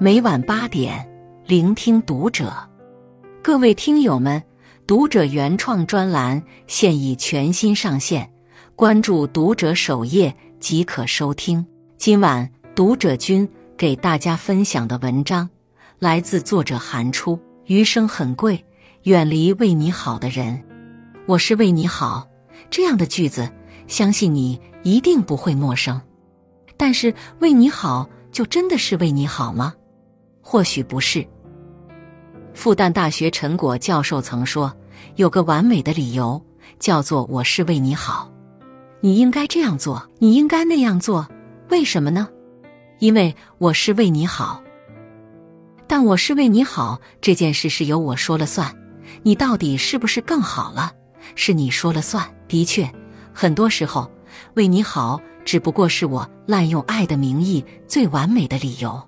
每晚八点，聆听读者。各位听友们，读者原创专栏现已全新上线，关注读者首页即可收听。今晚读者君给大家分享的文章来自作者韩初。余生很贵，远离为你好的人。我是为你好，这样的句子，相信你一定不会陌生。但是，为你好，就真的是为你好吗？或许不是。复旦大学陈果教授曾说：“有个完美的理由，叫做我是为你好。你应该这样做，你应该那样做。为什么呢？因为我是为你好。但我是为你好这件事是由我说了算。你到底是不是更好了？是你说了算。的确，很多时候为你好，只不过是我滥用爱的名义最完美的理由。”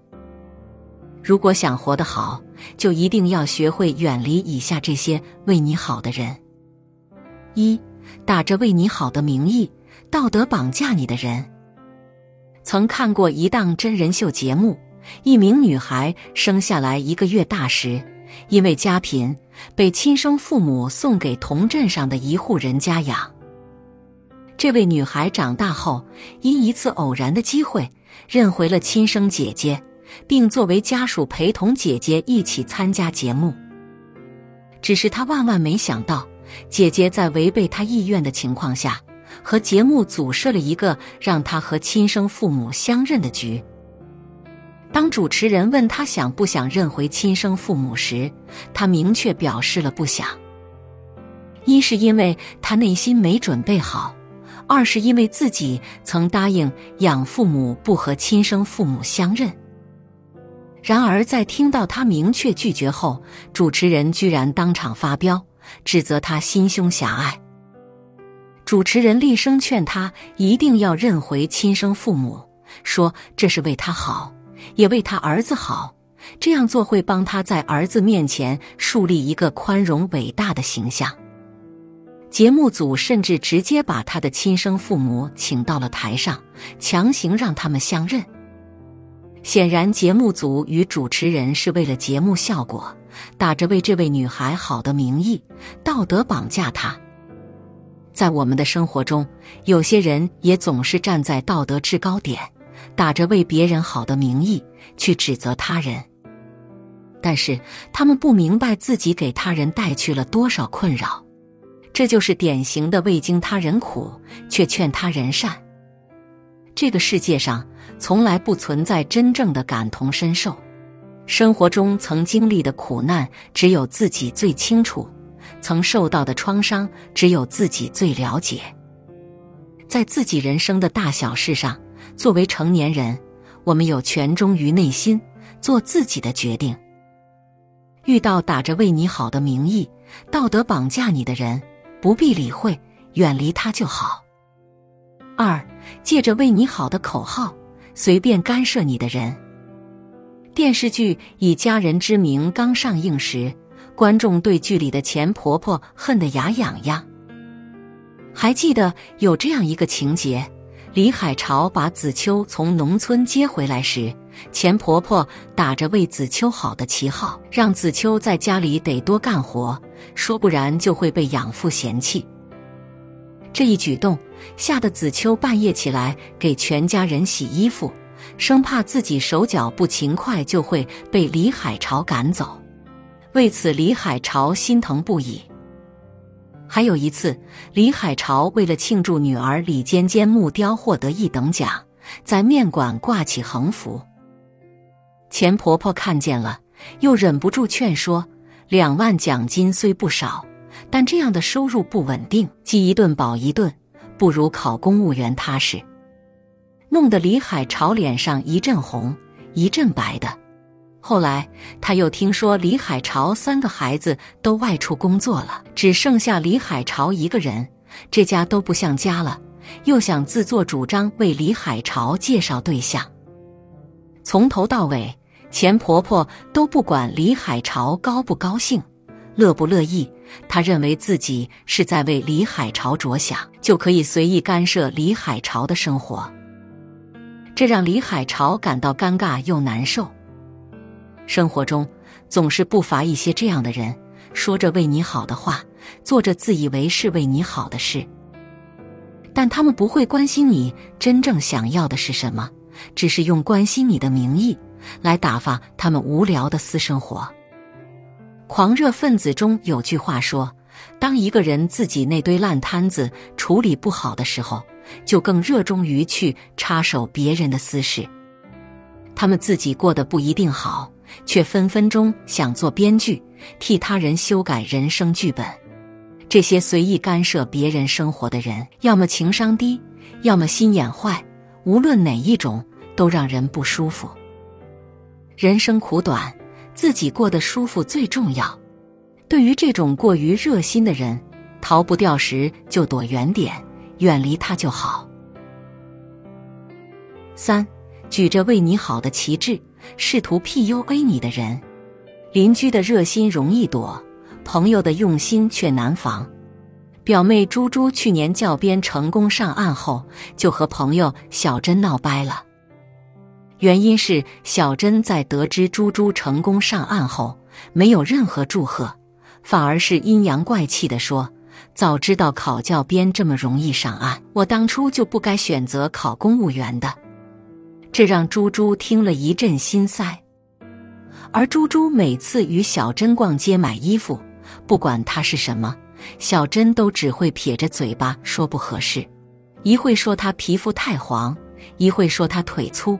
如果想活得好，就一定要学会远离以下这些为你好的人：一、打着为你好的名义，道德绑架你的人。曾看过一档真人秀节目，一名女孩生下来一个月大时，因为家贫，被亲生父母送给同镇上的一户人家养。这位女孩长大后，因一次偶然的机会，认回了亲生姐姐。并作为家属陪同姐姐一起参加节目。只是他万万没想到，姐姐在违背他意愿的情况下，和节目组设了一个让他和亲生父母相认的局。当主持人问他想不想认回亲生父母时，他明确表示了不想。一是因为他内心没准备好，二是因为自己曾答应养父母不和亲生父母相认。然而，在听到他明确拒绝后，主持人居然当场发飙，指责他心胸狭隘。主持人厉声劝他一定要认回亲生父母，说这是为他好，也为他儿子好，这样做会帮他在儿子面前树立一个宽容伟大的形象。节目组甚至直接把他的亲生父母请到了台上，强行让他们相认。显然，节目组与主持人是为了节目效果，打着为这位女孩好的名义，道德绑架她。在我们的生活中，有些人也总是站在道德制高点，打着为别人好的名义去指责他人。但是，他们不明白自己给他人带去了多少困扰，这就是典型的未经他人苦，却劝他人善。这个世界上。从来不存在真正的感同身受，生活中曾经历的苦难只有自己最清楚，曾受到的创伤只有自己最了解。在自己人生的大小事上，作为成年人，我们有权忠于内心，做自己的决定。遇到打着为你好的名义，道德绑架你的人，不必理会，远离他就好。二，借着为你好的口号。随便干涉你的人。电视剧以家人之名刚上映时，观众对剧里的钱婆婆恨得牙痒痒。还记得有这样一个情节：李海潮把子秋从农村接回来时，钱婆婆打着为子秋好的旗号，让子秋在家里得多干活，说不然就会被养父嫌弃。这一举动吓得子秋半夜起来给全家人洗衣服，生怕自己手脚不勤快就会被李海潮赶走。为此，李海潮心疼不已。还有一次，李海潮为了庆祝女儿李尖尖木雕获得一等奖，在面馆挂起横幅。钱婆婆看见了，又忍不住劝说：“两万奖金虽不少。”但这样的收入不稳定，饥一顿饱一顿，不如考公务员踏实。弄得李海潮脸上一阵红一阵白的。后来他又听说李海潮三个孩子都外出工作了，只剩下李海潮一个人，这家都不像家了。又想自作主张为李海潮介绍对象，从头到尾，钱婆婆都不管李海潮高不高兴。乐不乐意？他认为自己是在为李海潮着想，就可以随意干涉李海潮的生活，这让李海潮感到尴尬又难受。生活中总是不乏一些这样的人，说着为你好的话，做着自以为是为你好的事，但他们不会关心你真正想要的是什么，只是用关心你的名义来打发他们无聊的私生活。狂热分子中有句话说：“当一个人自己那堆烂摊子处理不好的时候，就更热衷于去插手别人的私事。他们自己过得不一定好。”却分分钟想做编剧，替他人修改人生剧本。这些随意干涉别人生活的人，要么情商低，要么心眼坏。无论哪一种，都让人不舒服。人生苦短，自己过得舒服最重要。对于这种过于热心的人，逃不掉时就躲远点，远离他就好。三，举着为你好的旗帜。试图 PUA 你的人，邻居的热心容易躲，朋友的用心却难防。表妹猪猪去年教鞭成功上岸后，就和朋友小珍闹掰了。原因是小珍在得知猪猪成功上岸后，没有任何祝贺，反而是阴阳怪气的说：“早知道考教鞭这么容易上岸，我当初就不该选择考公务员的。”这让猪猪听了一阵心塞，而猪猪每次与小珍逛街买衣服，不管她是什么，小珍都只会撇着嘴巴说不合适，一会说她皮肤太黄，一会说她腿粗。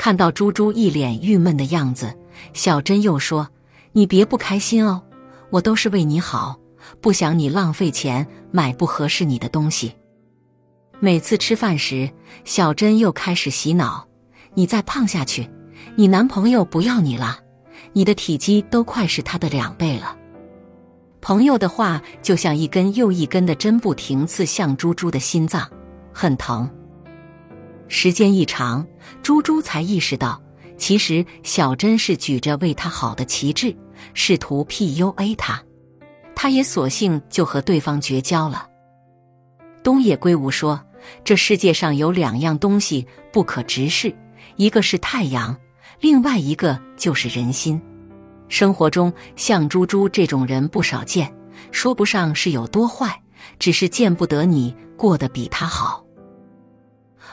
看到猪猪一脸郁闷的样子，小珍又说：“你别不开心哦，我都是为你好，不想你浪费钱买不合适你的东西。”每次吃饭时，小珍又开始洗脑：“你再胖下去，你男朋友不要你了，你的体积都快是他的两倍了。”朋友的话就像一根又一根的针，不停刺向猪猪的心脏，很疼。时间一长，猪猪才意识到，其实小珍是举着为他好的旗帜，试图 PUA 他，他也索性就和对方绝交了。东野圭吾说。这世界上有两样东西不可直视，一个是太阳，另外一个就是人心。生活中像猪猪这种人不少见，说不上是有多坏，只是见不得你过得比他好。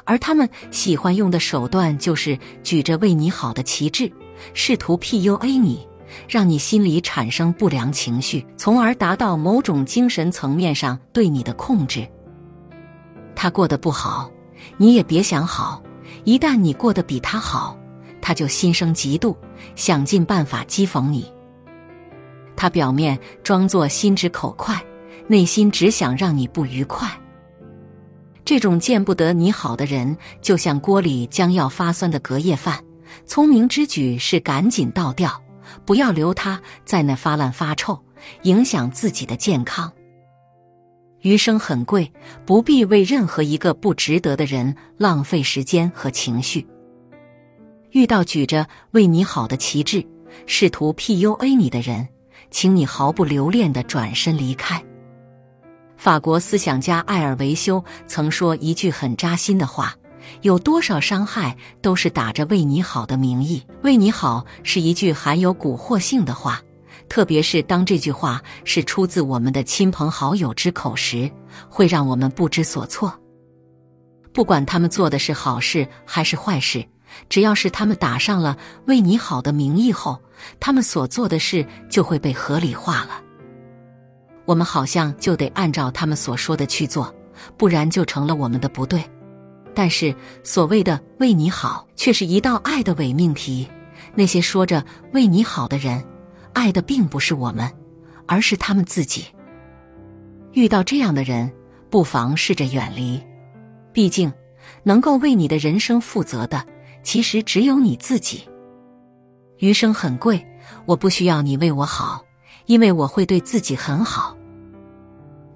而他们喜欢用的手段就是举着为你好的旗帜，试图 PUA 你，让你心里产生不良情绪，从而达到某种精神层面上对你的控制。他过得不好，你也别想好。一旦你过得比他好，他就心生嫉妒，想尽办法讥讽你。他表面装作心直口快，内心只想让你不愉快。这种见不得你好的人，就像锅里将要发酸的隔夜饭，聪明之举是赶紧倒掉，不要留它在那发烂发臭，影响自己的健康。余生很贵，不必为任何一个不值得的人浪费时间和情绪。遇到举着为你好的旗帜，试图 PUA 你的人，请你毫不留恋的转身离开。法国思想家艾尔维修曾说一句很扎心的话：“有多少伤害都是打着为你好的名义。”为你好是一句含有蛊惑性的话。特别是当这句话是出自我们的亲朋好友之口时，会让我们不知所措。不管他们做的是好事还是坏事，只要是他们打上了“为你好”的名义后，他们所做的事就会被合理化了。我们好像就得按照他们所说的去做，不然就成了我们的不对。但是所谓的“为你好”却是一道爱的伪命题。那些说着“为你好”的人。爱的并不是我们，而是他们自己。遇到这样的人，不妨试着远离。毕竟，能够为你的人生负责的，其实只有你自己。余生很贵，我不需要你为我好，因为我会对自己很好。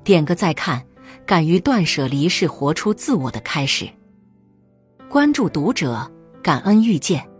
点个再看，敢于断舍离是活出自我的开始。关注读者，感恩遇见。